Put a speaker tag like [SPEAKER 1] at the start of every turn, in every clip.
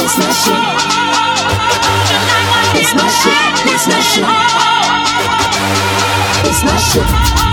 [SPEAKER 1] It's my shit. It's my shit. It's my shit. It's my shit.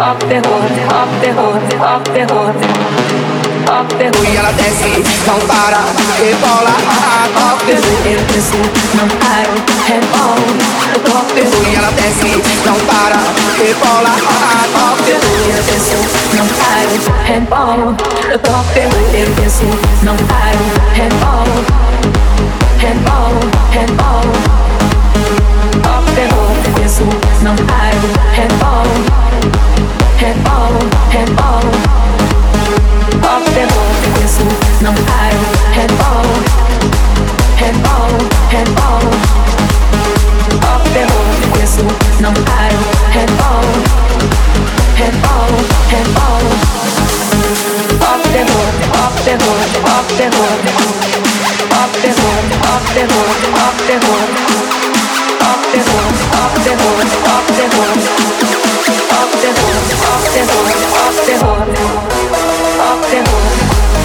[SPEAKER 1] Up the hood, up the hood, up the hood, e ela desce, não para, rebola, top e eu desço, não paro, rebola, top e ela desce, não para, rebola, top e eu desço, não paro, rebola, top e eu desço, não paro, rebola, rebola, rebola, top e eu desço, não paro, rebola, rebola, rebola. Up the hood. Eu desço, não paro, rebola, rebola, rebola ferrou, isso não paro. Rebolo, rebolo, rebolo. Pop ferrou, isso não paro. Rebolo, rebolo, rebolo. Pop ferrou, isso não paro. Rebolo, rebolo, rebolo. Pop ferrou, pop ferrou, pop ferrou. Pop ferrou, pop ferrou, pop ferrou the hood, off the hood, off the hood, off the hood, off the hood, off the hood, off the hood.